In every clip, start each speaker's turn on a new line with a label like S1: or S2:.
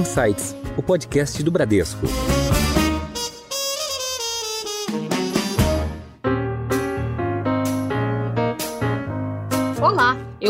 S1: Insights, o podcast do Bradesco.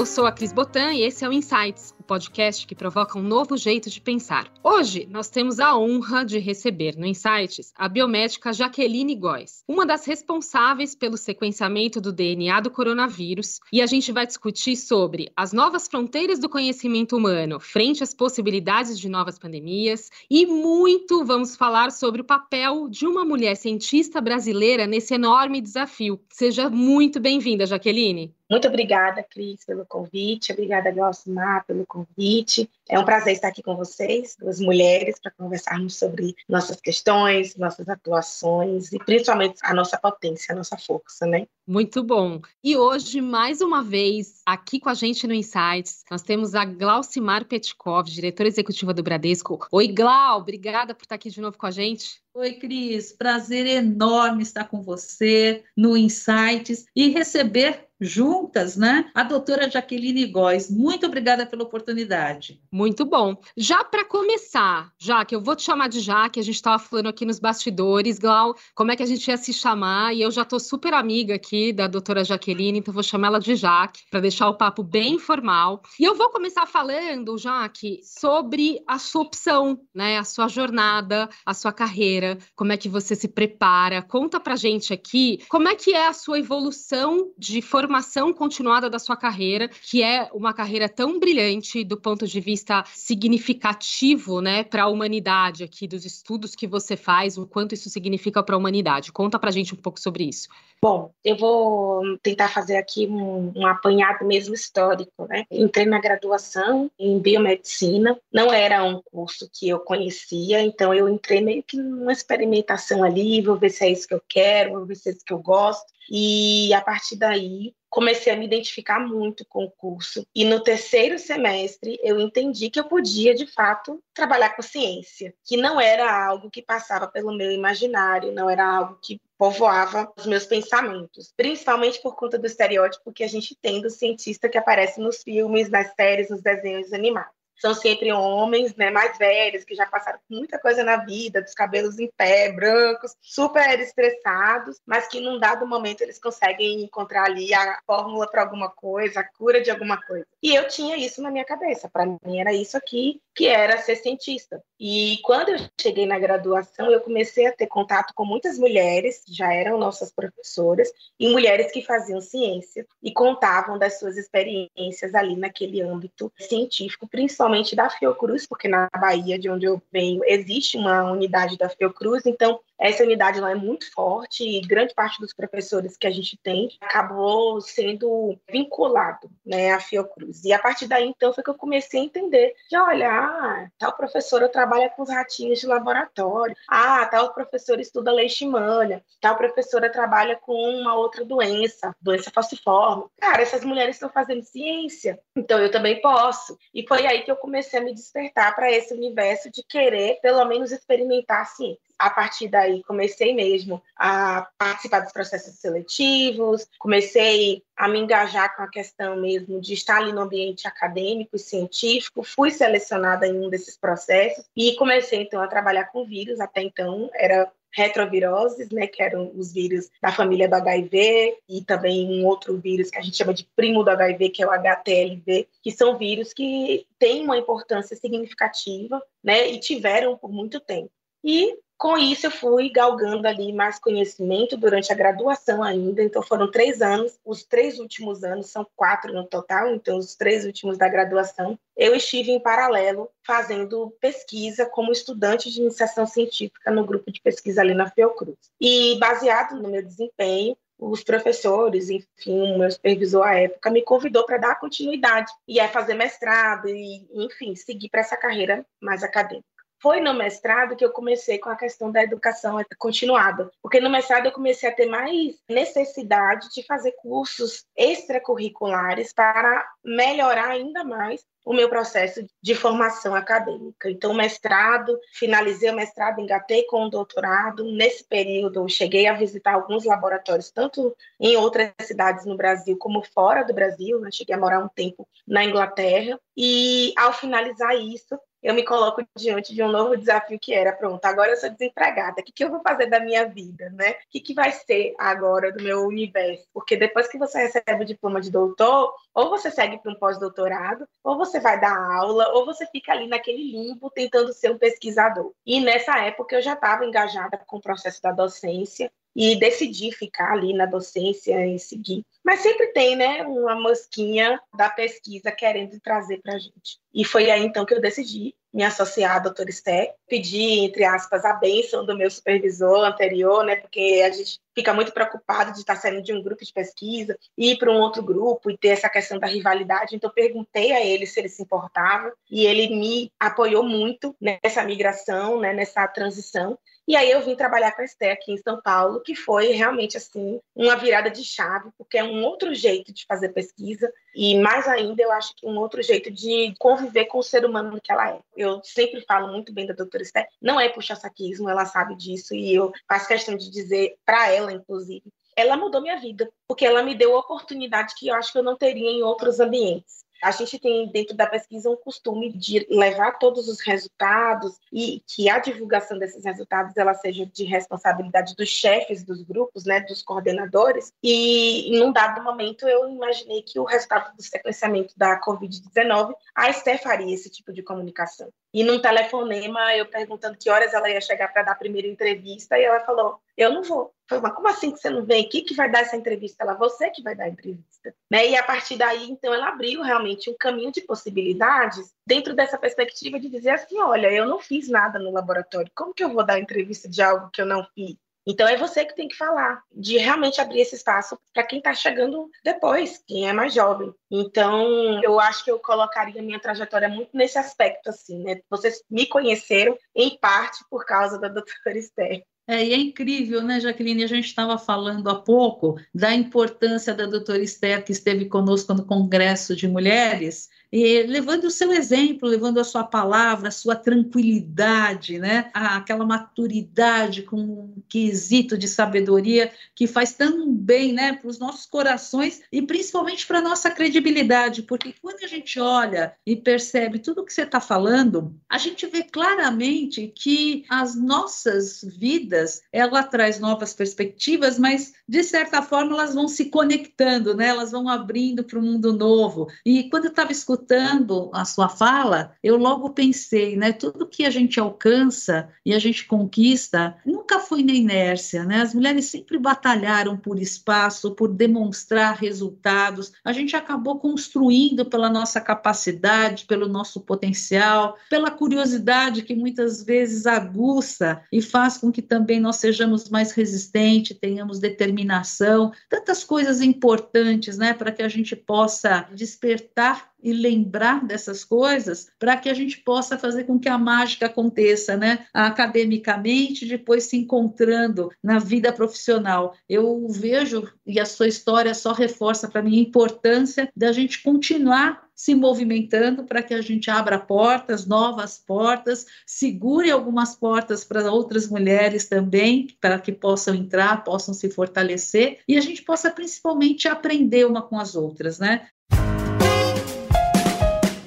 S2: Eu sou a Cris Botan e esse é o Insights, podcast que provoca um novo jeito de pensar. Hoje, nós temos a honra de receber no Insights a biomédica Jaqueline Góes, uma das responsáveis pelo sequenciamento do DNA do coronavírus, e a gente vai discutir sobre as novas fronteiras do conhecimento humano frente às possibilidades de novas pandemias e muito vamos falar sobre o papel de uma mulher cientista brasileira nesse enorme desafio. Seja muito bem-vinda, Jaqueline.
S3: Muito obrigada, Cris, pelo convite. Obrigada, Glaucimar, pelo convite. É um prazer estar aqui com vocês, duas mulheres, para conversarmos sobre nossas questões, nossas atuações e principalmente a nossa potência, a nossa força, né?
S2: Muito bom. E hoje, mais uma vez, aqui com a gente no Insights, nós temos a Glaucimar Petkov, diretora executiva do Bradesco. Oi, Glau, obrigada por estar aqui de novo com a gente.
S4: Oi, Cris, prazer enorme estar com você no Insights e receber juntas, né? A doutora Jaqueline Góes. Muito obrigada pela oportunidade.
S2: Muito bom. Já para começar, Jaque, eu vou te chamar de Jaque, a gente estava falando aqui nos bastidores, Glau, como é que a gente ia se chamar, e eu já estou super amiga aqui da doutora Jaqueline, então vou chamar ela de Jaque, para deixar o papo bem informal. E eu vou começar falando, Jaque, sobre a sua opção, né? A sua jornada, a sua carreira, como é que você se prepara. Conta pra gente aqui como é que é a sua evolução de formação formação continuada da sua carreira, que é uma carreira tão brilhante do ponto de vista significativo, né, para a humanidade aqui dos estudos que você faz, o quanto isso significa para a humanidade. Conta para gente um pouco sobre isso.
S3: Bom, eu vou tentar fazer aqui um, um apanhado mesmo histórico, né? Entrei na graduação em biomedicina, não era um curso que eu conhecia, então eu entrei meio que numa experimentação ali, vou ver se é isso que eu quero, vou ver se é isso que eu gosto. E a partir daí comecei a me identificar muito com o curso. E no terceiro semestre eu entendi que eu podia, de fato, trabalhar com ciência, que não era algo que passava pelo meu imaginário, não era algo que povoava os meus pensamentos, principalmente por conta do estereótipo que a gente tem do cientista que aparece nos filmes, nas séries, nos desenhos animados são sempre homens, né, mais velhos, que já passaram muita coisa na vida, dos cabelos em pé, brancos, super estressados, mas que num dado momento eles conseguem encontrar ali a fórmula para alguma coisa, a cura de alguma coisa. E eu tinha isso na minha cabeça, para mim era isso aqui que era ser cientista. E quando eu cheguei na graduação, eu comecei a ter contato com muitas mulheres, que já eram nossas professoras, e mulheres que faziam ciência e contavam das suas experiências ali naquele âmbito científico, principalmente principalmente da Fiocruz, porque na Bahia, de onde eu venho, existe uma unidade da Fiocruz, então essa unidade lá é muito forte e grande parte dos professores que a gente tem acabou sendo vinculado né, à Fiocruz. E a partir daí, então, foi que eu comecei a entender de, olha, ah, tal professora trabalha com os ratinhos de laboratório, ah, tal professora estuda leishmania, tal professora trabalha com uma outra doença, doença falciforme. Cara, essas mulheres estão fazendo ciência, então eu também posso. E foi aí que eu comecei a me despertar para esse universo de querer, pelo menos, experimentar a ciência a partir daí comecei mesmo a participar dos processos seletivos, comecei a me engajar com a questão mesmo de estar ali no ambiente acadêmico e científico, fui selecionada em um desses processos e comecei então a trabalhar com vírus, até então era retroviroses, né, que eram os vírus da família do HIV e também um outro vírus que a gente chama de primo do HIV, que é o HTLV, que são vírus que têm uma importância significativa, né, e tiveram por muito tempo. E com isso, eu fui galgando ali mais conhecimento durante a graduação ainda. Então, foram três anos. Os três últimos anos, são quatro no total, então, os três últimos da graduação, eu estive em paralelo fazendo pesquisa como estudante de iniciação científica no grupo de pesquisa ali na Fiocruz. E, baseado no meu desempenho, os professores, enfim, o meu supervisor à época me convidou para dar continuidade e é fazer mestrado e, enfim, seguir para essa carreira mais acadêmica foi no mestrado que eu comecei com a questão da educação continuada, porque no mestrado eu comecei a ter mais necessidade de fazer cursos extracurriculares para melhorar ainda mais o meu processo de formação acadêmica. Então, mestrado, finalizei o mestrado, engatei com o doutorado. Nesse período, cheguei a visitar alguns laboratórios, tanto em outras cidades no Brasil como fora do Brasil. Né? Cheguei a morar um tempo na Inglaterra. E, ao finalizar isso, eu me coloco diante de um novo desafio que era, pronto, agora eu sou desempregada, o que, que eu vou fazer da minha vida, né? O que, que vai ser agora do meu universo? Porque depois que você recebe o diploma de doutor, ou você segue para um pós-doutorado, ou você vai dar aula, ou você fica ali naquele limbo tentando ser um pesquisador. E nessa época eu já estava engajada com o processo da docência, e decidi ficar ali na docência e seguir. Mas sempre tem, né, uma mosquinha da pesquisa querendo trazer para a gente. E foi aí então que eu decidi me associar à doutora Esté, pedi, entre aspas, a bênção do meu supervisor anterior, né, porque a gente fica muito preocupado de estar saindo de um grupo de pesquisa e ir para um outro grupo e ter essa questão da rivalidade. Então, perguntei a ele se ele se importava e ele me apoiou muito nessa migração, né, nessa transição. E aí eu vim trabalhar com a Esté aqui em São Paulo, que foi realmente assim uma virada de chave, porque é um outro jeito de fazer pesquisa e mais ainda eu acho que um outro jeito de conviver com o ser humano que ela é. Eu sempre falo muito bem da doutora Esté, não é puxa-saquismo, ela sabe disso e eu faço questão de dizer para ela, inclusive, ela mudou minha vida, porque ela me deu oportunidade que eu acho que eu não teria em outros ambientes. A gente tem dentro da pesquisa um costume de levar todos os resultados e que a divulgação desses resultados ela seja de responsabilidade dos chefes dos grupos, né, dos coordenadores. E num dado momento eu imaginei que o resultado do sequenciamento da COVID-19 a Esther faria esse tipo de comunicação. E num telefonema eu perguntando que horas ela ia chegar para dar a primeira entrevista e ela falou: "Eu não vou". Falei, mas como assim que você não vem? Quem que vai dar essa entrevista? Ela, você que vai dar a entrevista. Né? E a partir daí, então, ela abriu realmente um caminho de possibilidades dentro dessa perspectiva de dizer assim, olha, eu não fiz nada no laboratório, como que eu vou dar entrevista de algo que eu não fiz? Então é você que tem que falar, de realmente abrir esse espaço para quem está chegando depois, quem é mais jovem. Então eu acho que eu colocaria minha trajetória muito nesse aspecto, assim, né? Vocês me conheceram em parte por causa da doutora Esther.
S4: É, e é incrível, né, Jaqueline? A gente estava falando há pouco da importância da doutora Esther, que esteve conosco no Congresso de Mulheres, e levando o seu exemplo, levando a sua palavra, a sua tranquilidade, né? aquela maturidade com um quesito de sabedoria que faz tão bem né, para os nossos corações e principalmente para a nossa credibilidade, porque quando a gente olha e percebe tudo o que você está falando, a gente vê claramente que as nossas vidas, ela traz novas perspectivas, mas de certa forma elas vão se conectando, né? elas vão abrindo para um mundo novo. E quando eu estava escutando escutando a sua fala, eu logo pensei, né? Tudo que a gente alcança e a gente conquista nunca foi na inércia, né? As mulheres sempre batalharam por espaço, por demonstrar resultados. A gente acabou construindo pela nossa capacidade, pelo nosso potencial, pela curiosidade que muitas vezes aguça e faz com que também nós sejamos mais resistentes, tenhamos determinação, tantas coisas importantes, né, para que a gente possa despertar e lembrar dessas coisas para que a gente possa fazer com que a mágica aconteça, né? Academicamente, depois se encontrando na vida profissional. Eu vejo, e a sua história só reforça para mim a importância da gente continuar se movimentando para que a gente abra portas, novas portas, segure algumas portas para outras mulheres também, para que possam entrar, possam se fortalecer e a gente possa principalmente aprender uma com as outras, né?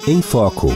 S1: Em Foco.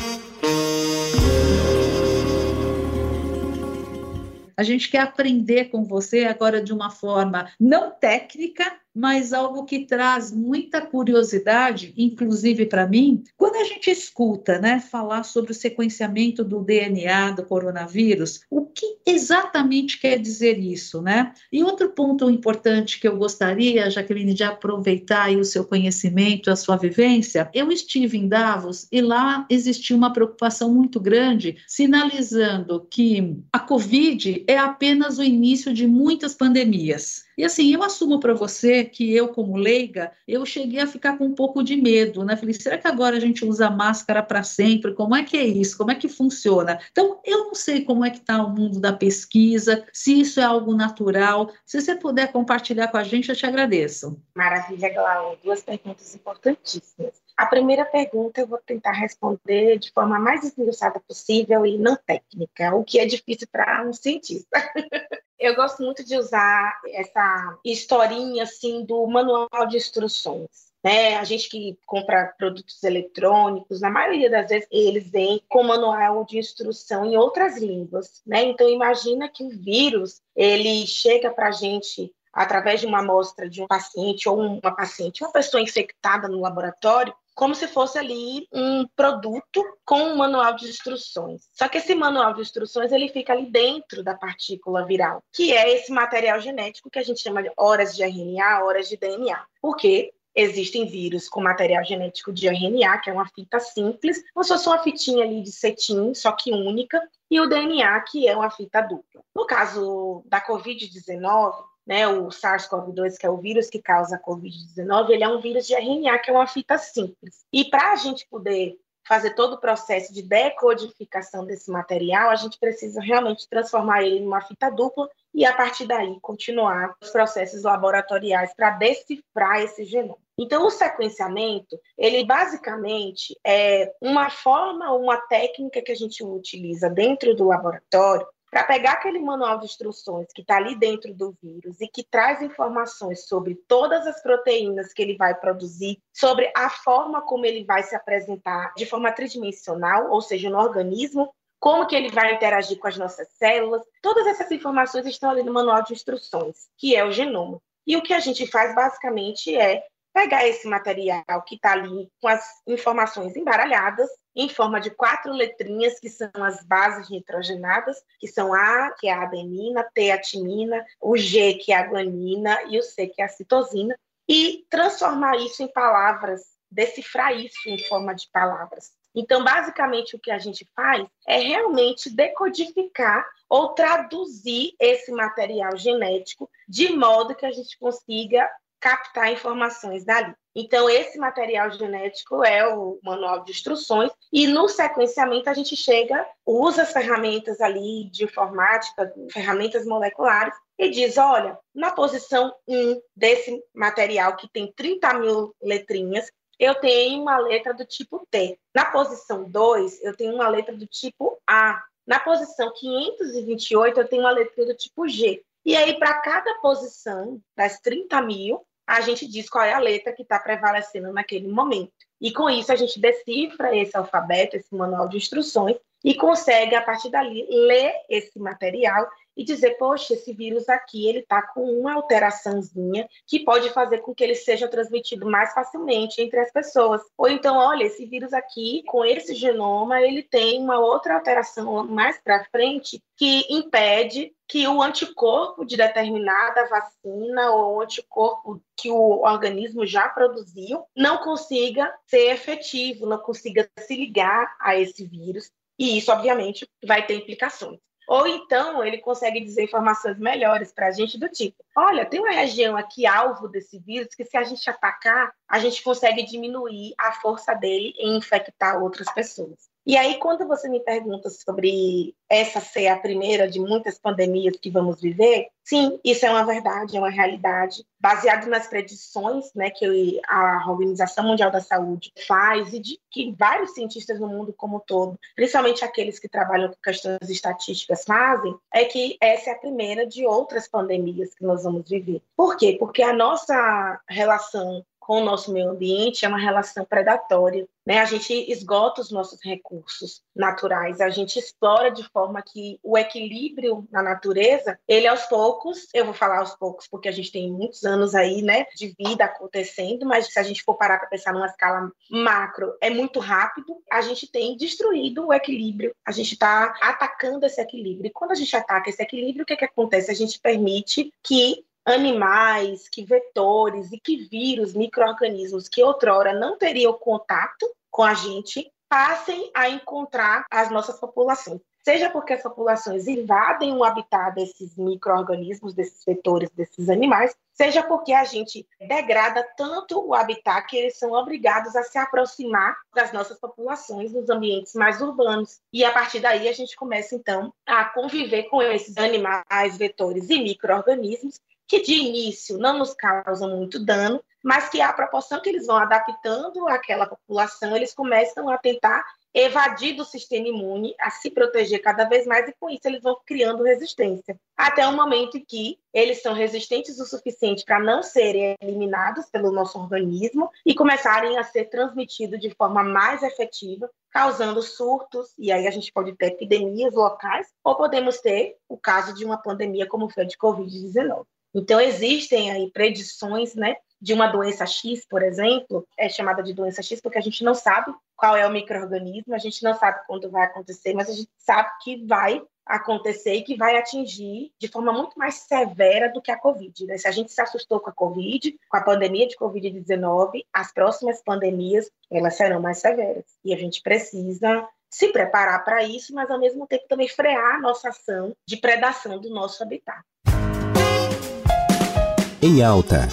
S4: A gente quer aprender com você agora de uma forma não técnica, mas algo que traz muita curiosidade, inclusive para mim, quando a gente escuta, né, falar sobre o sequenciamento do DNA do coronavírus, o que exatamente quer dizer isso, né? E outro ponto importante que eu gostaria, Jaqueline, de aproveitar o seu conhecimento, a sua vivência, eu estive em Davos e lá existia uma preocupação muito grande, sinalizando que a Covid é apenas o início de muitas pandemias E assim, eu assumo para você que eu, como leiga, eu cheguei a ficar com um pouco de medo, né? Falei, será que agora a gente usa máscara para sempre? Como é que é isso? Como é que funciona? Então, eu não sei como é que está o mundo da pesquisa, se isso é algo natural. Se você puder compartilhar com a gente, eu te agradeço.
S3: Maravilha, Glau. Duas perguntas importantíssimas. A primeira pergunta eu vou tentar responder de forma mais esmiuçada possível e não técnica, o que é difícil para um cientista. eu gosto muito de usar essa historinha assim do manual de instruções. Né? A gente que compra produtos eletrônicos, na maioria das vezes eles vêm com manual de instrução em outras línguas, né? Então imagina que o vírus ele chega para a gente através de uma amostra de um paciente ou uma paciente, uma pessoa infectada no laboratório, como se fosse ali um produto com um manual de instruções. Só que esse manual de instruções ele fica ali dentro da partícula viral, que é esse material genético que a gente chama de horas de RNA, horas de DNA. Porque existem vírus com material genético de RNA, que é uma fita simples, se fosse uma fitinha ali de cetim, só que única, e o DNA, que é uma fita dupla. No caso da COVID-19, né, o SARS-CoV-2, que é o vírus que causa a COVID-19, ele é um vírus de RNA, que é uma fita simples. E para a gente poder fazer todo o processo de decodificação desse material, a gente precisa realmente transformar ele em uma fita dupla e, a partir daí, continuar os processos laboratoriais para decifrar esse genoma. Então, o sequenciamento, ele basicamente é uma forma, uma técnica que a gente utiliza dentro do laboratório para pegar aquele manual de instruções que está ali dentro do vírus e que traz informações sobre todas as proteínas que ele vai produzir, sobre a forma como ele vai se apresentar de forma tridimensional, ou seja, no organismo, como que ele vai interagir com as nossas células, todas essas informações estão ali no manual de instruções, que é o genoma. E o que a gente faz basicamente é pegar esse material que está ali com as informações embaralhadas em forma de quatro letrinhas, que são as bases nitrogenadas, que são A, que é a adenina, T, a timina, o G, que é a guanina, e o C, que é a citosina, e transformar isso em palavras, decifrar isso em forma de palavras. Então, basicamente, o que a gente faz é realmente decodificar ou traduzir esse material genético de modo que a gente consiga captar informações dali. Então, esse material genético é o manual de instruções, e no sequenciamento a gente chega, usa as ferramentas ali de informática, ferramentas moleculares, e diz: olha, na posição 1 desse material, que tem 30 mil letrinhas, eu tenho uma letra do tipo T. Na posição 2, eu tenho uma letra do tipo A. Na posição 528, eu tenho uma letra do tipo G. E aí, para cada posição das 30 mil, a gente diz qual é a letra que está prevalecendo naquele momento. E com isso, a gente decifra esse alfabeto, esse manual de instruções, e consegue, a partir dali, ler esse material e dizer, poxa, esse vírus aqui, ele está com uma alteraçãozinha que pode fazer com que ele seja transmitido mais facilmente entre as pessoas. Ou então, olha, esse vírus aqui, com esse genoma, ele tem uma outra alteração mais para frente que impede que o anticorpo de determinada vacina ou anticorpo que o organismo já produziu não consiga ser efetivo, não consiga se ligar a esse vírus. E isso, obviamente, vai ter implicações. Ou então ele consegue dizer informações melhores para a gente do tipo: olha, tem uma região aqui alvo desse vírus que se a gente atacar, a gente consegue diminuir a força dele em infectar outras pessoas. E aí, quando você me pergunta sobre essa ser a primeira de muitas pandemias que vamos viver, sim, isso é uma verdade, é uma realidade, baseado nas predições né, que a Organização Mundial da Saúde faz e de que vários cientistas no mundo como um todo, principalmente aqueles que trabalham com questões estatísticas, fazem, é que essa é a primeira de outras pandemias que nós vamos viver. Por quê? Porque a nossa relação com o nosso meio ambiente é uma relação predatória. Né? A gente esgota os nossos recursos naturais, a gente explora de forma que o equilíbrio na natureza, ele aos poucos, eu vou falar aos poucos porque a gente tem muitos anos aí, né, de vida acontecendo, mas se a gente for parar para pensar numa escala macro, é muito rápido, a gente tem destruído o equilíbrio, a gente está atacando esse equilíbrio. E quando a gente ataca esse equilíbrio, o que, que acontece? A gente permite que animais, que vetores e que vírus, micro-organismos que outrora não teriam contato com a gente, passem a encontrar as nossas populações seja porque as populações invadem o habitat desses micro-organismos, desses vetores, desses animais, seja porque a gente degrada tanto o habitat que eles são obrigados a se aproximar das nossas populações nos ambientes mais urbanos. E a partir daí a gente começa então a conviver com esses animais, vetores e micro-organismos que de início não nos causam muito dano, mas que à proporção que eles vão adaptando àquela população, eles começam a tentar evadir do sistema imune, a se proteger cada vez mais, e com isso eles vão criando resistência. Até o momento em que eles são resistentes o suficiente para não serem eliminados pelo nosso organismo e começarem a ser transmitidos de forma mais efetiva, causando surtos, e aí a gente pode ter epidemias locais, ou podemos ter o caso de uma pandemia como foi a de Covid-19. Então, existem aí predições né, de uma doença X, por exemplo, é chamada de doença X porque a gente não sabe qual é o microorganismo, a gente não sabe quando vai acontecer, mas a gente sabe que vai acontecer e que vai atingir de forma muito mais severa do que a Covid. Né? Se a gente se assustou com a Covid, com a pandemia de Covid-19, as próximas pandemias elas serão mais severas e a gente precisa se preparar para isso, mas ao mesmo tempo também frear a nossa ação de predação do nosso habitat.
S1: Em alta.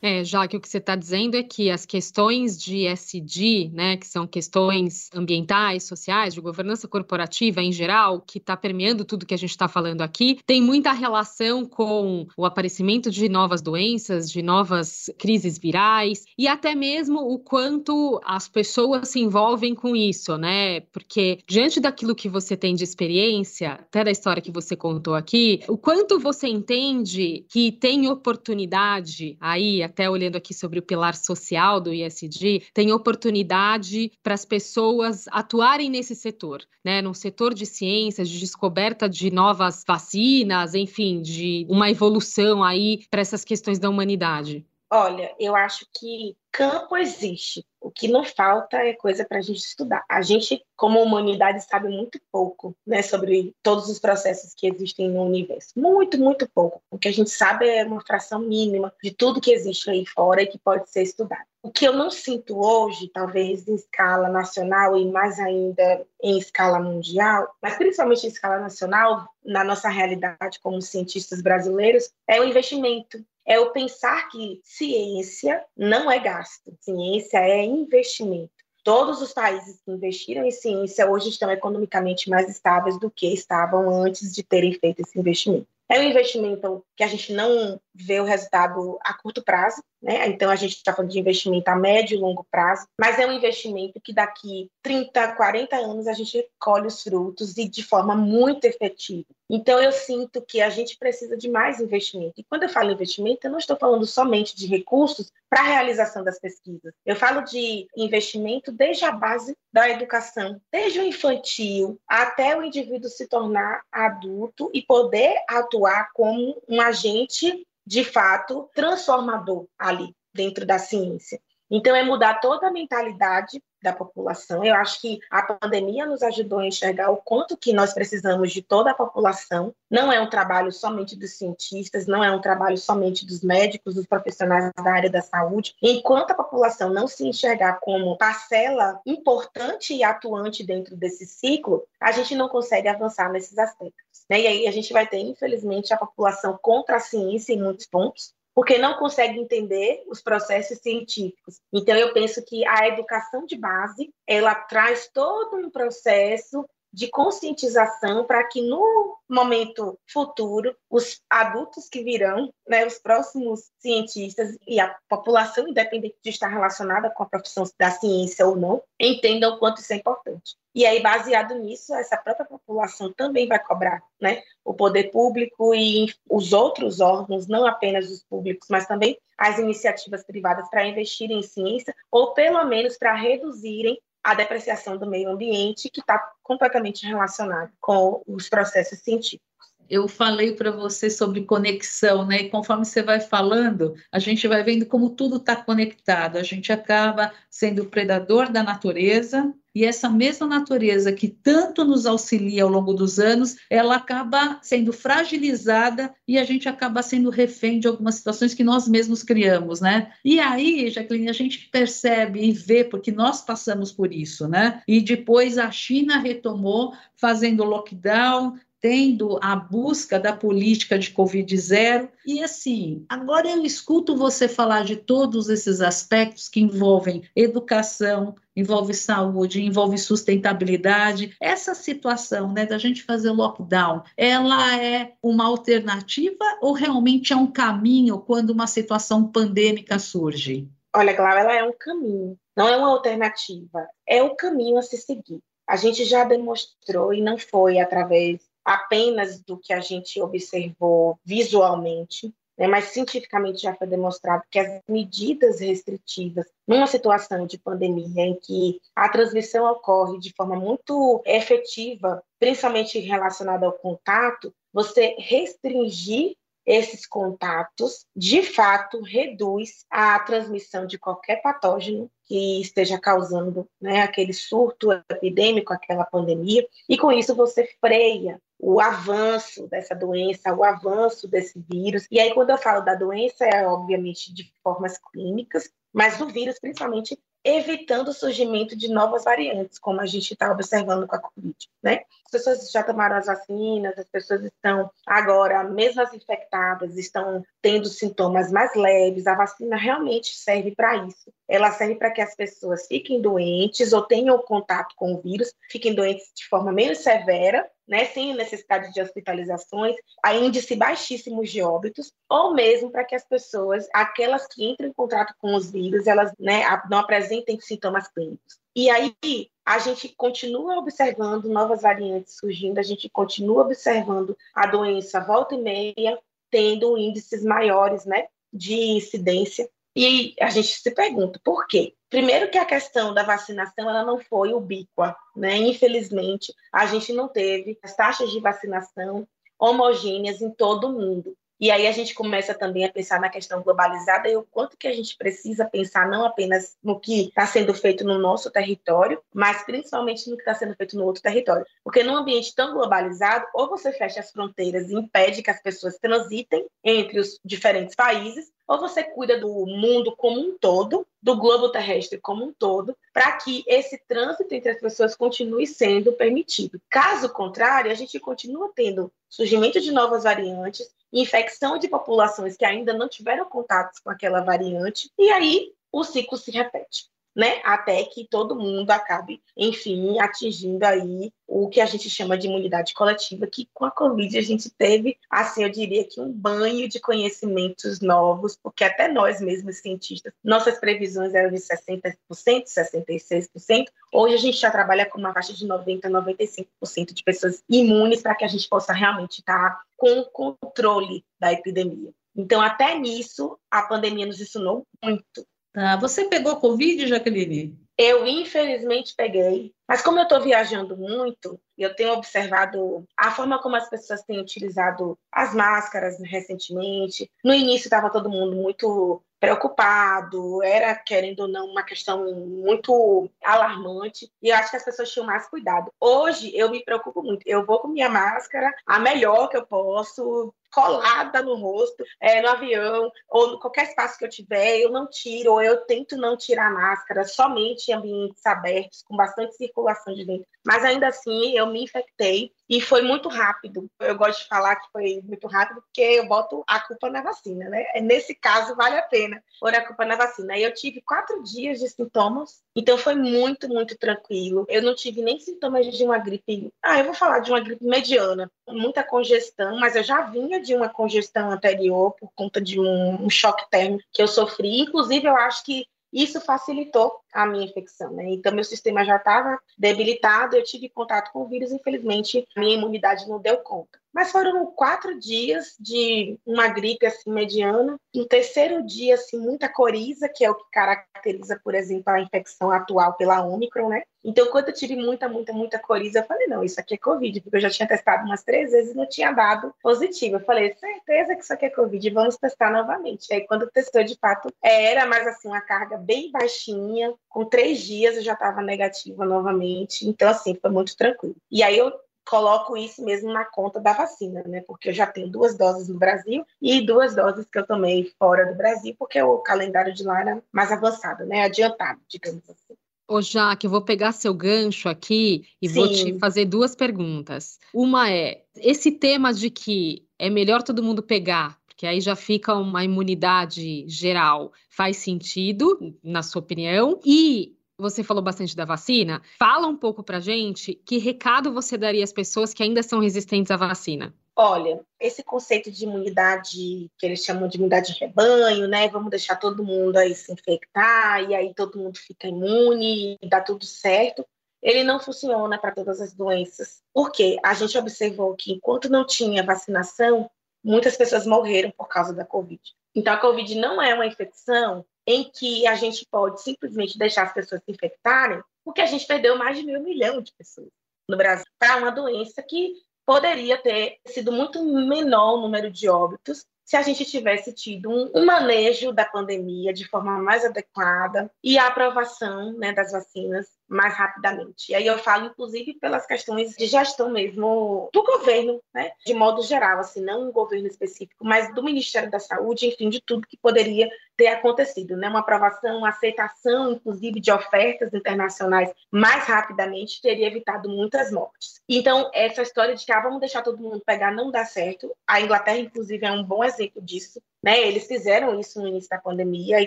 S2: É, já que o que você está dizendo é que as questões de SD, né, que são questões ambientais, sociais, de governança corporativa em geral, que está permeando tudo que a gente está falando aqui, tem muita relação com o aparecimento de novas doenças, de novas crises virais e até mesmo o quanto as pessoas se envolvem com isso, né? Porque diante daquilo que você tem de experiência, até da história que você contou aqui, o quanto você entende que tem oportunidade aí até olhando aqui sobre o pilar social do ISD, tem oportunidade para as pessoas atuarem nesse setor, né? Num setor de ciências, de descoberta de novas vacinas, enfim, de uma evolução aí para essas questões da humanidade.
S3: Olha, eu acho que campo existe. O que não falta é coisa para a gente estudar. A gente, como humanidade, sabe muito pouco né, sobre todos os processos que existem no universo. Muito, muito pouco. O que a gente sabe é uma fração mínima de tudo que existe aí fora e que pode ser estudado. O que eu não sinto hoje, talvez em escala nacional e mais ainda em escala mundial, mas principalmente em escala nacional, na nossa realidade como cientistas brasileiros, é o investimento é o pensar que ciência não é gasto, ciência é investimento. Todos os países que investiram em ciência hoje estão economicamente mais estáveis do que estavam antes de terem feito esse investimento. É um investimento que a gente não vê o resultado a curto prazo, né? Então a gente está falando de investimento a médio e longo prazo, mas é um investimento que daqui 30, 40 anos a gente colhe os frutos e de forma muito efetiva. Então eu sinto que a gente precisa de mais investimento. E quando eu falo investimento, eu não estou falando somente de recursos para a realização das pesquisas. Eu falo de investimento desde a base da educação, desde o infantil até o indivíduo se tornar adulto e poder atuar como um agente de fato transformador ali dentro da ciência. Então, é mudar toda a mentalidade da população. Eu acho que a pandemia nos ajudou a enxergar o quanto que nós precisamos de toda a população. Não é um trabalho somente dos cientistas, não é um trabalho somente dos médicos, dos profissionais da área da saúde. Enquanto a população não se enxergar como parcela importante e atuante dentro desse ciclo, a gente não consegue avançar nesses aspectos. Né? E aí a gente vai ter, infelizmente, a população contra a ciência em muitos pontos, porque não consegue entender os processos científicos. Então eu penso que a educação de base, ela traz todo um processo de conscientização para que no momento futuro os adultos que virão, né, os próximos cientistas e a população independente de estar relacionada com a profissão da ciência ou não, entendam o quanto isso é importante. E aí, baseado nisso, essa própria população também vai cobrar né, o poder público e os outros órgãos, não apenas os públicos, mas também as iniciativas privadas para investir em ciência, ou pelo menos para reduzirem a depreciação do meio ambiente, que está completamente relacionado com os processos científicos.
S4: Eu falei para você sobre conexão, né? E conforme você vai falando, a gente vai vendo como tudo está conectado. A gente acaba sendo predador da natureza, e essa mesma natureza que tanto nos auxilia ao longo dos anos, ela acaba sendo fragilizada e a gente acaba sendo refém de algumas situações que nós mesmos criamos, né? E aí, Jacqueline, a gente percebe e vê, porque nós passamos por isso, né? E depois a China retomou fazendo lockdown, tendo a busca da política de Covid zero. E assim, agora eu escuto você falar de todos esses aspectos que envolvem educação, envolve saúde, envolve sustentabilidade. Essa situação, né, da gente fazer lockdown, ela é uma alternativa ou realmente é um caminho quando uma situação pandêmica surge?
S3: Olha, Glau, ela é um caminho, não é uma alternativa, é o caminho a se seguir. A gente já demonstrou, e não foi através apenas do que a gente observou visualmente, né, mas cientificamente já foi demonstrado que as medidas restritivas numa situação de pandemia em que a transmissão ocorre de forma muito efetiva, principalmente relacionada ao contato, você restringir esses contatos, de fato, reduz a transmissão de qualquer patógeno que esteja causando né, aquele surto epidêmico, aquela pandemia, e com isso você freia o avanço dessa doença, o avanço desse vírus. E aí, quando eu falo da doença, é obviamente de formas clínicas, mas do vírus, principalmente evitando o surgimento de novas variantes, como a gente está observando com a Covid, né? As pessoas já tomaram as vacinas, as pessoas estão agora, mesmo as infectadas, estão tendo sintomas mais leves. A vacina realmente serve para isso. Ela serve para que as pessoas fiquem doentes ou tenham contato com o vírus, fiquem doentes de forma menos severa, né, sem necessidade de hospitalizações, a índice baixíssimos de óbitos, ou mesmo para que as pessoas, aquelas que entram em contato com os vírus, elas né, não apresentem sintomas clínicos. E aí a gente continua observando novas variantes surgindo, a gente continua observando a doença volta e meia tendo índices maiores, né, de incidência. E a gente se pergunta por quê? Primeiro que a questão da vacinação ela não foi ubíqua, né? Infelizmente, a gente não teve as taxas de vacinação homogêneas em todo o mundo. E aí a gente começa também a pensar na questão globalizada e o quanto que a gente precisa pensar não apenas no que está sendo feito no nosso território, mas principalmente no que está sendo feito no outro território. Porque num ambiente tão globalizado, ou você fecha as fronteiras e impede que as pessoas transitem entre os diferentes países, ou você cuida do mundo como um todo, do globo terrestre como um todo, para que esse trânsito entre as pessoas continue sendo permitido. Caso contrário, a gente continua tendo surgimento de novas variantes, infecção de populações que ainda não tiveram contatos com aquela variante, e aí o ciclo se repete né? Até que todo mundo acabe, enfim, atingindo aí o que a gente chama de imunidade coletiva, que com a Covid a gente teve, assim, eu diria que um banho de conhecimentos novos, porque até nós mesmos cientistas, nossas previsões eram de 60%, 66%, hoje a gente já trabalha com uma faixa de 90%, 95% de pessoas imunes para que a gente possa realmente estar com controle da epidemia. Então, até nisso, a pandemia nos ensinou muito
S4: Tá. Você pegou Covid, Jaqueline?
S3: Eu, infelizmente, peguei. Mas como eu estou viajando muito, eu tenho observado a forma como as pessoas têm utilizado as máscaras recentemente. No início estava todo mundo muito preocupado, era, querendo ou não, uma questão muito alarmante, e eu acho que as pessoas tinham mais cuidado. Hoje, eu me preocupo muito. Eu vou com minha máscara, a melhor que eu posso, colada no rosto, é, no avião, ou em qualquer espaço que eu tiver, eu não tiro, ou eu tento não tirar máscara, somente em ambientes abertos, com bastante circulação de dentro. Mas ainda assim, eu me infectei e foi muito rápido. Eu gosto de falar que foi muito rápido porque eu boto a culpa na vacina, né? Nesse caso, vale a pena pôr a culpa na vacina. Aí eu tive quatro dias de sintomas, então foi muito, muito tranquilo. Eu não tive nem sintomas de uma gripe. Ah, eu vou falar de uma gripe mediana, muita congestão, mas eu já vinha de uma congestão anterior por conta de um, um choque térmico que eu sofri. Inclusive, eu acho que isso facilitou a minha infecção, né? Então, meu sistema já estava debilitado, eu tive contato com o vírus, infelizmente, minha imunidade não deu conta. Mas foram quatro dias de uma gripe assim mediana. No terceiro dia, assim, muita coriza, que é o que caracteriza, por exemplo, a infecção atual pela Omicron, né? Então, quando eu tive muita, muita, muita coriza, eu falei, não, isso aqui é Covid, porque eu já tinha testado umas três vezes e não tinha dado positivo. Eu falei, certeza que isso aqui é Covid, vamos testar novamente. Aí, quando testou, de fato, era, mas assim, uma carga bem baixinha. Com três dias, eu já estava negativa novamente. Então, assim, foi muito tranquilo. E aí, eu coloco isso mesmo na conta da vacina, né? Porque eu já tenho duas doses no Brasil e duas doses que eu tomei fora do Brasil, porque o calendário de lá era mais avançado, né? Adiantado, digamos assim.
S2: Ô, Jaque, eu vou pegar seu gancho aqui e Sim. vou te fazer duas perguntas. Uma é: esse tema de que é melhor todo mundo pegar, porque aí já fica uma imunidade geral, faz sentido, na sua opinião? E você falou bastante da vacina. Fala um pouco pra gente que recado você daria às pessoas que ainda são resistentes à vacina.
S3: Olha, esse conceito de imunidade, que eles chamam de imunidade de rebanho, né? Vamos deixar todo mundo aí se infectar e aí todo mundo fica imune e dá tudo certo. Ele não funciona para todas as doenças. Porque a gente observou que enquanto não tinha vacinação, muitas pessoas morreram por causa da Covid. Então a Covid não é uma infecção em que a gente pode simplesmente deixar as pessoas se infectarem, porque a gente perdeu mais de meio milhão de pessoas no Brasil para uma doença que poderia ter sido muito menor o número de óbitos se a gente tivesse tido um, um, manejo da pandemia de forma mais adequada e a aprovação né, das vacinas mais rapidamente. E aí eu falo, inclusive, pelas questões de gestão mesmo do governo, né, de modo geral, assim, não um governo específico, mas do Ministério da Saúde, enfim, de tudo que poderia ter acontecido, né, uma aprovação, uma aceitação, inclusive, de ofertas internacionais mais rapidamente teria evitado muitas mortes. Então, essa história de que ah, vamos deixar todo mundo pegar não dá certo. A Inglaterra, inclusive, é um bom exemplo disso. Né? Eles fizeram isso no início da pandemia e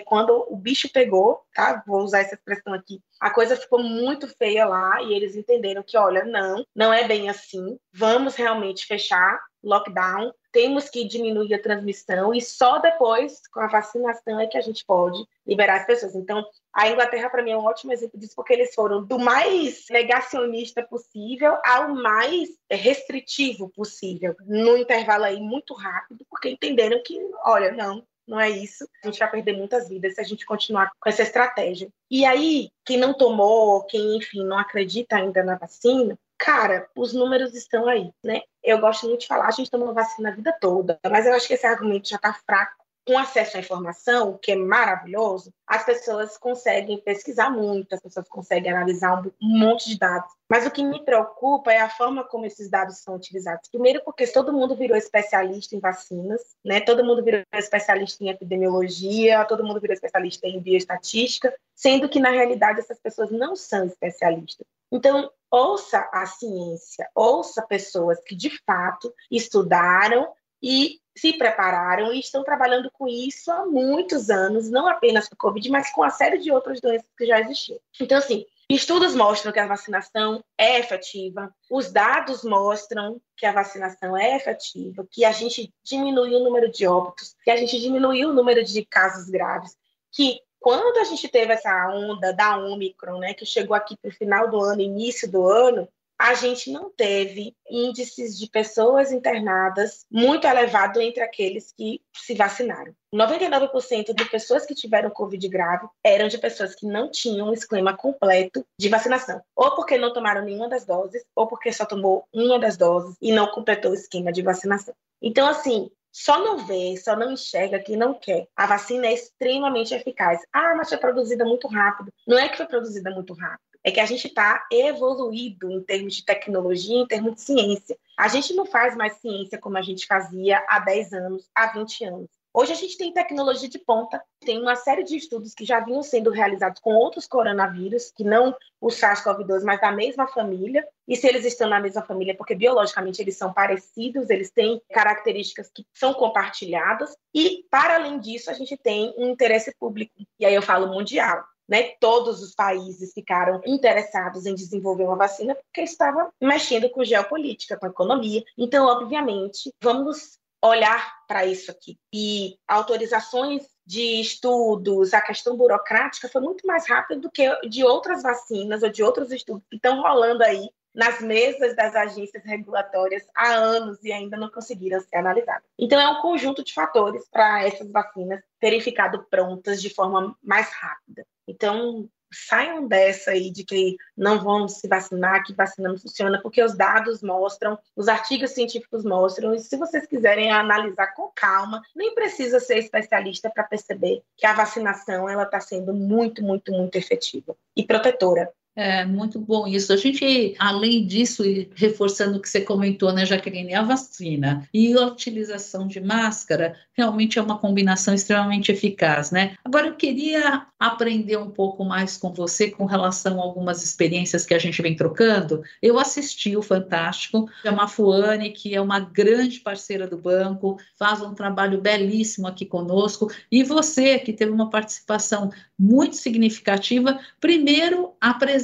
S3: quando o bicho pegou, tá? Vou usar essa expressão aqui, a coisa ficou muito feia lá e eles entenderam que, olha, não, não é bem assim. Vamos realmente fechar lockdown, temos que diminuir a transmissão e só depois, com a vacinação, é que a gente pode liberar as pessoas. Então, a Inglaterra, para mim, é um ótimo exemplo disso, porque eles foram do mais negacionista possível ao mais restritivo possível, no intervalo aí muito rápido, porque entenderam que, olha, não, não é isso. A gente vai perder muitas vidas se a gente continuar com essa estratégia. E aí, quem não tomou, quem, enfim, não acredita ainda na vacina, cara, os números estão aí, né? Eu gosto muito de falar, a gente toma vacina a vida toda, mas eu acho que esse argumento já está fraco com acesso à informação, o que é maravilhoso, as pessoas conseguem pesquisar muito, as pessoas conseguem analisar um, monte de dados. Mas o que me preocupa é a forma como esses dados são utilizados. Primeiro, porque todo mundo virou especialista em vacinas, né? Todo mundo virou especialista em epidemiologia, todo mundo virou especialista em bioestatística, sendo que na realidade essas pessoas não são especialistas. Então, ouça a ciência, ouça pessoas que de fato estudaram e se prepararam e estão trabalhando com isso há muitos anos, não apenas com o Covid, mas com a série de outras doenças que já existiam. Então, assim, estudos mostram que a vacinação é efetiva, os dados mostram que a vacinação é efetiva, que a gente diminuiu o número de óbitos, que a gente diminuiu o número de casos graves, que quando a gente teve essa onda da Omicron, né, que chegou aqui para o final do ano, início do ano, a gente não teve índices de pessoas internadas muito elevado entre aqueles que se vacinaram. 99% de pessoas que tiveram Covid grave eram de pessoas que não tinham um esquema completo de vacinação, ou porque não tomaram nenhuma das doses, ou porque só tomou uma das doses e não completou o esquema de vacinação. Então, assim, só não vê, só não enxerga que não quer. A vacina é extremamente eficaz. Ah, mas foi produzida muito rápido. Não é que foi produzida muito rápido é que a gente está evoluído em termos de tecnologia, em termos de ciência. A gente não faz mais ciência como a gente fazia há 10 anos, há 20 anos. Hoje a gente tem tecnologia de ponta, tem uma série de estudos que já vinham sendo realizados com outros coronavírus, que não o SARS-CoV-2, mas da mesma família. E se eles estão na mesma família, porque biologicamente eles são parecidos, eles têm características que são compartilhadas. E, para além disso, a gente tem um interesse público, e aí eu falo mundial. Né, todos os países ficaram interessados em desenvolver uma vacina porque estava mexendo com geopolítica, com economia. Então, obviamente, vamos olhar para isso aqui. E autorizações de estudos, a questão burocrática foi muito mais rápida do que de outras vacinas ou de outros estudos que estão rolando aí nas mesas das agências regulatórias há anos e ainda não conseguiram ser analisadas. Então, é um conjunto de fatores para essas vacinas terem ficado prontas de forma mais rápida. Então, saiam dessa aí de que não vão se vacinar, que vacina não funciona, porque os dados mostram, os artigos científicos mostram, e se vocês quiserem analisar com calma, nem precisa ser especialista para perceber que a vacinação ela está sendo muito, muito, muito efetiva e protetora.
S4: É muito bom isso. A gente, além disso, reforçando o que você comentou, né, Jaqueline, a vacina e a utilização de máscara realmente é uma combinação extremamente eficaz, né? Agora, eu queria aprender um pouco mais com você com relação a algumas experiências que a gente vem trocando. Eu assisti o Fantástico, a Mafuane, que é uma grande parceira do banco, faz um trabalho belíssimo aqui conosco, e você, que teve uma participação muito significativa, primeiro apresentando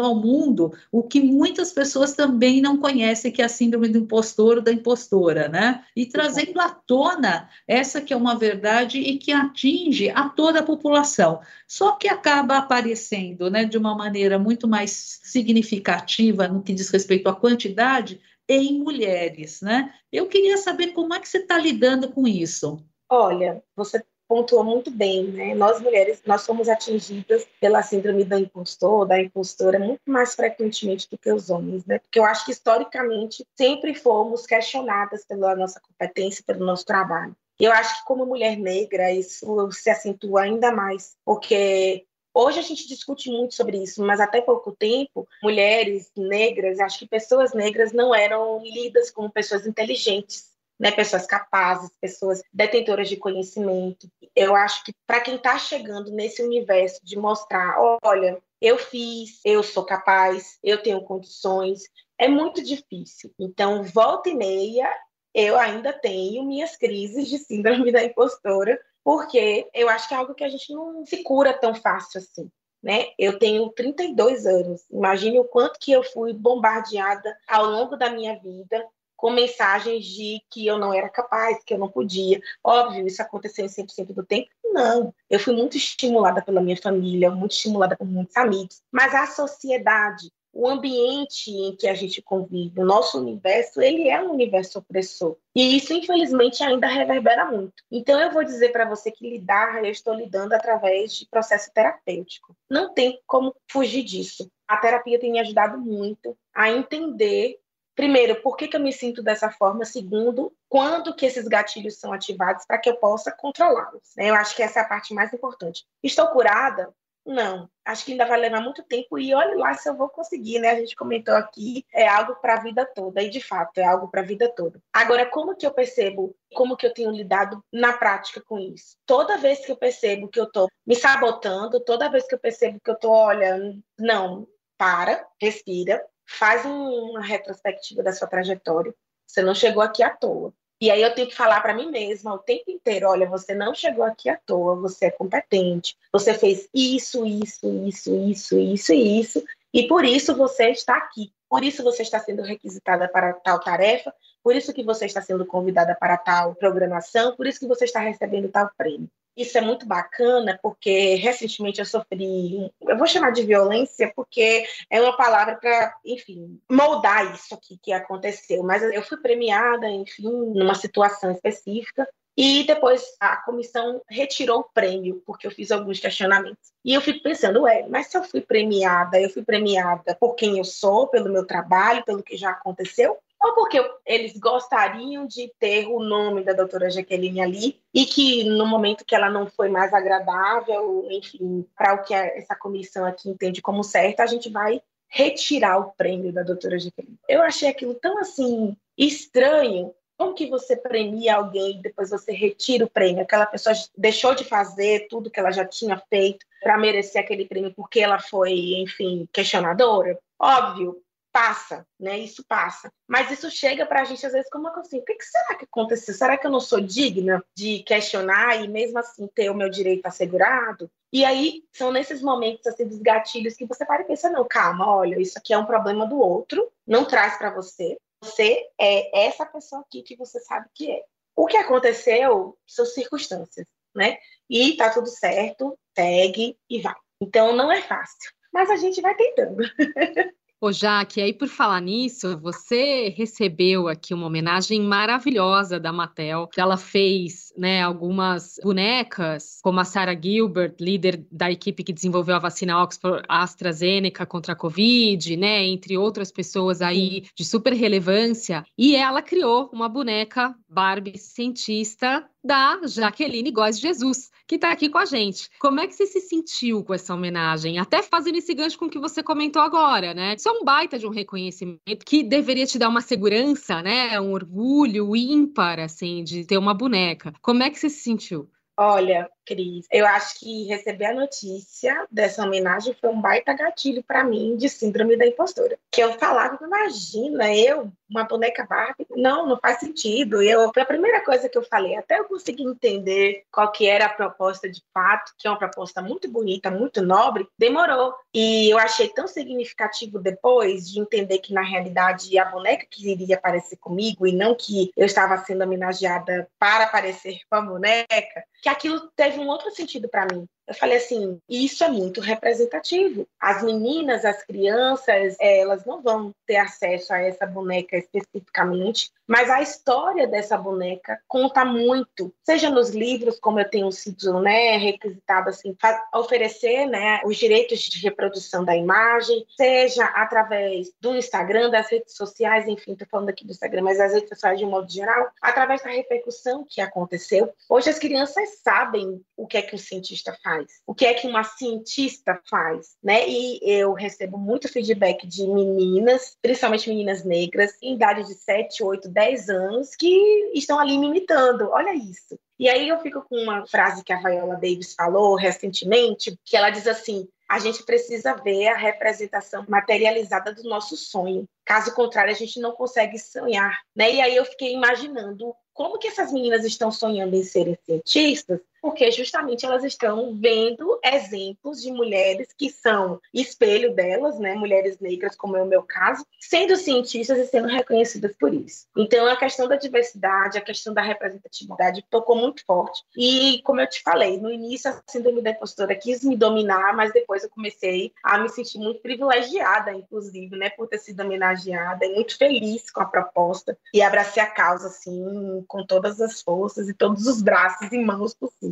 S4: ao mundo o que muitas pessoas também não conhecem, que é a síndrome do impostor ou da impostora, né? E trazendo à tona essa que é uma verdade e que atinge a toda a população. Só que acaba aparecendo, né, de uma maneira muito mais significativa no que diz respeito à quantidade em mulheres, né? Eu queria saber como é que você está lidando com isso.
S3: Olha, você pontuou muito bem, né? Nós mulheres, nós somos atingidas pela síndrome da impostor, da impostora, muito mais frequentemente do que os homens, né? Porque eu acho que historicamente sempre fomos questionadas pela nossa competência, pelo nosso trabalho. Eu acho que como mulher negra isso se acentua ainda mais, porque Hoje a gente discute muito sobre isso, mas até pouco tempo, mulheres negras, acho que pessoas negras não eram lidas como pessoas inteligentes né, pessoas capazes, pessoas detentoras de conhecimento. Eu acho que para quem está chegando nesse universo de mostrar, olha, eu fiz, eu sou capaz, eu tenho condições, é muito difícil. Então, volta e meia, eu ainda tenho minhas crises de síndrome da impostora, porque eu acho que é algo que a gente não se cura tão fácil assim. Né? Eu tenho 32 anos. Imagine o quanto que eu fui bombardeada ao longo da minha vida com mensagens de que eu não era capaz, que eu não podia. Óbvio, isso aconteceu em 100% do tempo? Não. Eu fui muito estimulada pela minha família, muito estimulada por muitos amigos. Mas a sociedade, o ambiente em que a gente convive, o nosso universo, ele é um universo opressor. E isso, infelizmente, ainda reverbera muito. Então, eu vou dizer para você que lidar, eu estou lidando através de processo terapêutico. Não tem como fugir disso. A terapia tem me ajudado muito a entender primeiro, por que, que eu me sinto dessa forma? Segundo, quando que esses gatilhos são ativados para que eu possa controlá-los? Né? Eu acho que essa é a parte mais importante. Estou curada? Não, acho que ainda vai levar muito tempo e olhe lá se eu vou conseguir, né? A gente comentou aqui, é algo para a vida toda e de fato é algo para a vida toda. Agora, como que eu percebo, como que eu tenho lidado na prática com isso? Toda vez que eu percebo que eu estou me sabotando, toda vez que eu percebo que eu estou, olha, não, para, respira, faz uma retrospectiva da sua trajetória. Você não chegou aqui à toa. E aí eu tenho que falar para mim mesma o tempo inteiro, olha, você não chegou aqui à toa, você é competente, você fez isso, isso, isso, isso, isso e isso, e por isso você está aqui. Por isso você está sendo requisitada para tal tarefa, por isso que você está sendo convidada para tal programação, por isso que você está recebendo tal prêmio. Isso é muito bacana, porque recentemente eu sofri, eu vou chamar de violência, porque é uma palavra para, enfim, moldar isso aqui que aconteceu. Mas eu fui premiada, enfim, numa situação específica, e depois a comissão retirou o prêmio, porque eu fiz alguns questionamentos. E eu fico pensando, ué, mas se eu fui premiada, eu fui premiada por quem eu sou, pelo meu trabalho, pelo que já aconteceu? Ou porque eles gostariam de ter o nome da doutora Jaqueline ali e que no momento que ela não foi mais agradável, enfim, para o que essa comissão aqui entende como certo, a gente vai retirar o prêmio da doutora Jaqueline. Eu achei aquilo tão assim estranho. Como que você premia alguém e depois você retira o prêmio? Aquela pessoa deixou de fazer tudo que ela já tinha feito para merecer aquele prêmio porque ela foi, enfim, questionadora? Óbvio, passa, né? Isso passa. Mas isso chega para a gente às vezes como assim, o que, que, será que aconteceu? Será que eu não sou digna de questionar e mesmo assim ter o meu direito assegurado? E aí são nesses momentos assim dos gatilhos que você para e pensa, não, calma, olha, isso aqui é um problema do outro, não traz para você. Você é essa pessoa aqui que você sabe que é. O que aconteceu são circunstâncias, né? e tá tudo certo, segue e vai. Então não é fácil, mas a gente vai tentando.
S2: Ô, Jaque, aí por falar nisso, você recebeu aqui uma homenagem maravilhosa da Mattel, que ela fez, né, algumas bonecas, como a Sarah Gilbert, líder da equipe que desenvolveu a vacina Oxford AstraZeneca contra a Covid, né, entre outras pessoas aí de super relevância, e ela criou uma boneca Barbie cientista da Jaqueline Góes Jesus, que está aqui com a gente. Como é que você se sentiu com essa homenagem? Até fazendo esse gancho com o que você comentou agora, né? Isso é um baita de um reconhecimento que deveria te dar uma segurança, né? Um orgulho ímpar, assim, de ter uma boneca. Como é que você se sentiu?
S3: Olha, Cris, eu acho que receber a notícia dessa homenagem foi um baita gatilho para mim de síndrome da impostora. Que eu falava, imagina, eu, uma boneca Barbie? Não, não faz sentido. Eu, a primeira coisa que eu falei, até eu conseguir entender qual que era a proposta de fato, que é uma proposta muito bonita, muito nobre, demorou. E eu achei tão significativo depois de entender que, na realidade, a boneca que iria aparecer comigo e não que eu estava sendo homenageada para aparecer com a boneca, que aquilo teve um outro sentido para mim. Eu falei assim, isso é muito representativo. As meninas, as crianças, elas não vão ter acesso a essa boneca especificamente, mas a história dessa boneca conta muito, seja nos livros, como eu tenho sido né, requisitado assim, oferecer né, os direitos de reprodução da imagem, seja através do Instagram, das redes sociais, enfim, estou falando aqui do Instagram, mas das redes sociais de um modo geral, através da repercussão que aconteceu. Hoje as crianças sabem o que é que um cientista faz faz? O que é que uma cientista faz? Né? E eu recebo muito feedback de meninas, principalmente meninas negras, em idade de 7, 8, 10 anos, que estão ali me imitando. Olha isso. E aí eu fico com uma frase que a Viola Davis falou recentemente, que ela diz assim: a gente precisa ver a representação materializada do nosso sonho. Caso contrário, a gente não consegue sonhar. Né? E aí eu fiquei imaginando como que essas meninas estão sonhando em serem cientistas porque justamente elas estão vendo exemplos de mulheres que são espelho delas, né, mulheres negras, como é o meu caso, sendo cientistas e sendo reconhecidas por isso. Então, a questão da diversidade, a questão da representatividade tocou muito forte. E, como eu te falei, no início a síndrome da impostora quis me dominar, mas depois eu comecei a me sentir muito privilegiada, inclusive, né, por ter sido homenageada e muito feliz com a proposta e abracei a causa, assim, com todas as forças e todos os braços e mãos possíveis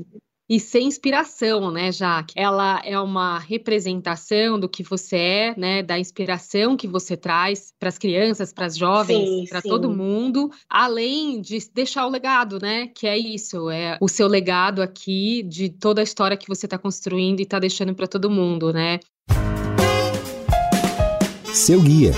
S2: e ser inspiração, né, Jaque? Ela é uma representação do que você é, né, da inspiração que você traz para as crianças, para as jovens, para todo mundo, além de deixar o legado, né, que é isso, é o seu legado aqui de toda a história que você está construindo e está deixando para todo mundo, né?
S1: Seu guia.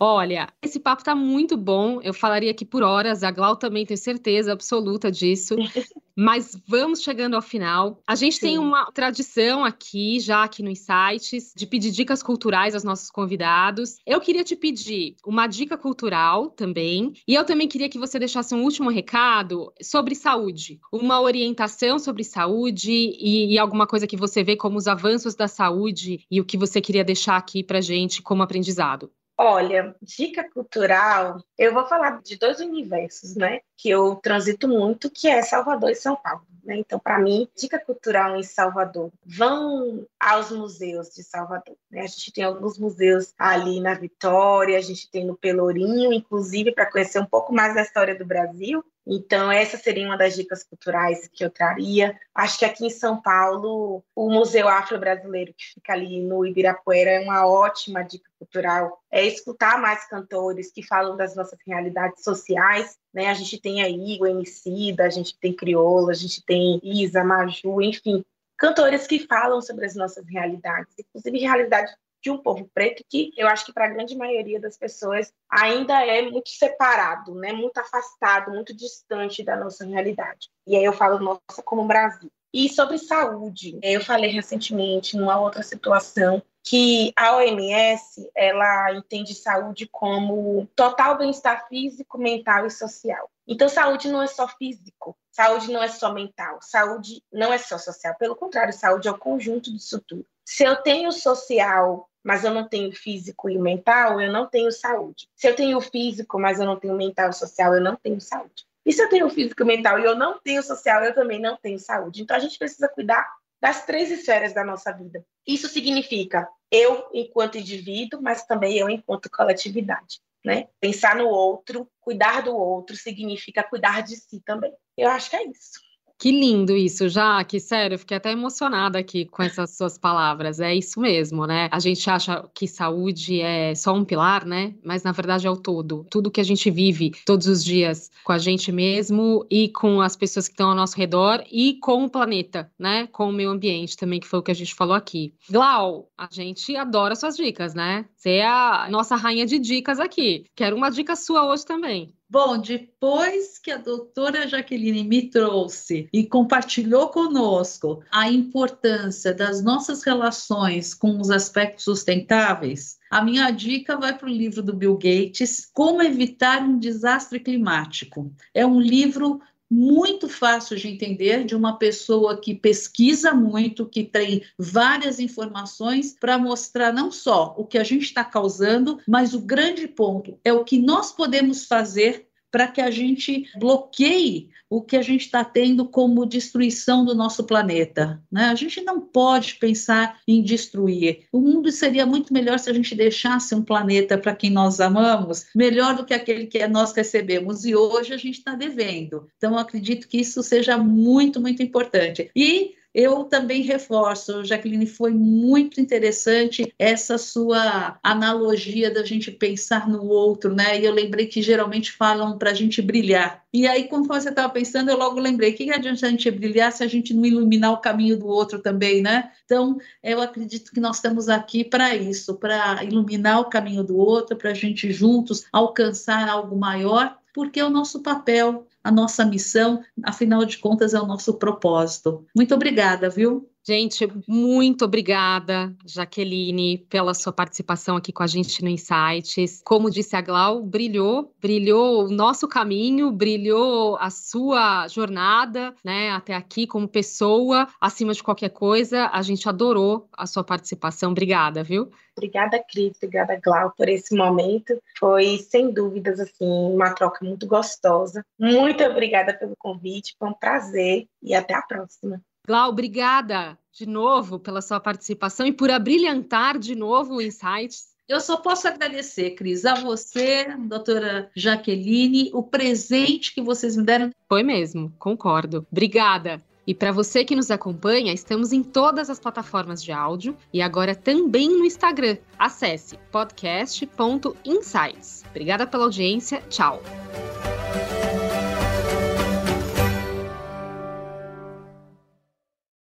S2: Olha, esse papo tá muito bom. Eu falaria aqui por horas. A Glau também tem certeza absoluta disso. Mas vamos chegando ao final. A gente Sim. tem uma tradição aqui, já aqui nos sites, de pedir dicas culturais aos nossos convidados. Eu queria te pedir uma dica cultural também. E eu também queria que você deixasse um último recado sobre saúde. Uma orientação sobre saúde e, e alguma coisa que você vê como os avanços da saúde e o que você queria deixar aqui pra gente como aprendizado.
S3: Olha, dica cultural, eu vou falar de dois universos, né? Que eu transito muito, que é Salvador e São Paulo. Né? Então, para mim, dica cultural em Salvador, vão aos museus de Salvador. Né? A gente tem alguns museus ali na Vitória, a gente tem no Pelourinho, inclusive, para conhecer um pouco mais da história do Brasil. Então, essa seria uma das dicas culturais que eu traria. Acho que aqui em São Paulo, o Museu Afro-Brasileiro, que fica ali no Ibirapuera, é uma ótima dica cultural. É escutar mais cantores que falam das nossas realidades sociais. Né? A gente tem aí o Emicida, a gente tem Crioula, a gente tem Isa, Maju, enfim, cantores que falam sobre as nossas realidades, inclusive realidade de um povo preto que eu acho que para a grande maioria das pessoas ainda é muito separado, né? muito afastado, muito distante da nossa realidade. E aí eu falo nossa como Brasil. E sobre saúde, eu falei recentemente numa outra situação que a OMS ela entende saúde como total bem-estar físico, mental e social. Então, saúde não é só físico, saúde não é só mental, saúde não é só social. Pelo contrário, saúde é o conjunto disso tudo. Se eu tenho social, mas eu não tenho físico e mental, eu não tenho saúde. Se eu tenho físico, mas eu não tenho mental e social, eu não tenho saúde. E se eu tenho físico mental e eu não tenho social, eu também não tenho saúde. Então a gente precisa cuidar das três esferas da nossa vida. Isso significa eu enquanto indivíduo, mas também eu enquanto coletividade. Né? Pensar no outro, cuidar do outro, significa cuidar de si também. Eu acho que é isso.
S2: Que lindo isso, Jaque. Sério, eu fiquei até emocionada aqui com essas suas palavras. É isso mesmo, né? A gente acha que saúde é só um pilar, né? Mas na verdade é o todo. Tudo que a gente vive todos os dias com a gente mesmo e com as pessoas que estão ao nosso redor e com o planeta, né? Com o meio ambiente também, que foi o que a gente falou aqui. Glau, a gente adora suas dicas, né? Você é a nossa rainha de dicas aqui. Quero uma dica sua hoje também.
S4: Bom, depois que a doutora Jaqueline me trouxe e compartilhou conosco a importância das nossas relações com os aspectos sustentáveis, a minha dica vai para o livro do Bill Gates, Como Evitar um Desastre Climático. É um livro muito fácil de entender de uma pessoa que pesquisa muito, que tem várias informações para mostrar não só o que a gente está causando, mas o grande ponto é o que nós podemos fazer para que a gente bloqueie o que a gente está tendo como destruição do nosso planeta. Né? A gente não pode pensar em destruir. O mundo seria muito melhor se a gente deixasse um planeta para quem nós amamos, melhor do que aquele que nós recebemos. E hoje a gente está devendo. Então, acredito que isso seja muito, muito importante. E eu também reforço, Jaqueline, foi muito interessante essa sua analogia da gente pensar no outro, né? E eu lembrei que geralmente falam para a gente brilhar. E aí, quando você estava pensando, eu logo lembrei: que adianta a gente brilhar se a gente não iluminar o caminho do outro também, né? Então, eu acredito que nós estamos aqui para isso, para iluminar o caminho do outro, para a gente juntos alcançar algo maior, porque é o nosso papel a nossa missão, afinal de contas, é o nosso propósito. Muito obrigada, viu?
S2: Gente, muito obrigada, Jaqueline, pela sua participação aqui com a gente no Insights. Como disse a Glau, brilhou, brilhou o nosso caminho, brilhou a sua jornada, né, até aqui como pessoa, acima de qualquer coisa. A gente adorou a sua participação. Obrigada, viu?
S3: Obrigada, Cris, obrigada, Glau, por esse momento. Foi, sem dúvidas, assim, uma troca muito gostosa. Muito obrigada pelo convite, foi um prazer e até a próxima.
S2: Glau, obrigada de novo pela sua participação e por abrilhantar de novo o Insights.
S4: Eu só posso agradecer, Cris, a você, doutora Jaqueline, o presente que vocês me deram.
S2: Foi mesmo, concordo. Obrigada. E para você que nos acompanha, estamos em todas as plataformas de áudio e agora também no Instagram. Acesse podcast.insights. Obrigada pela audiência. Tchau.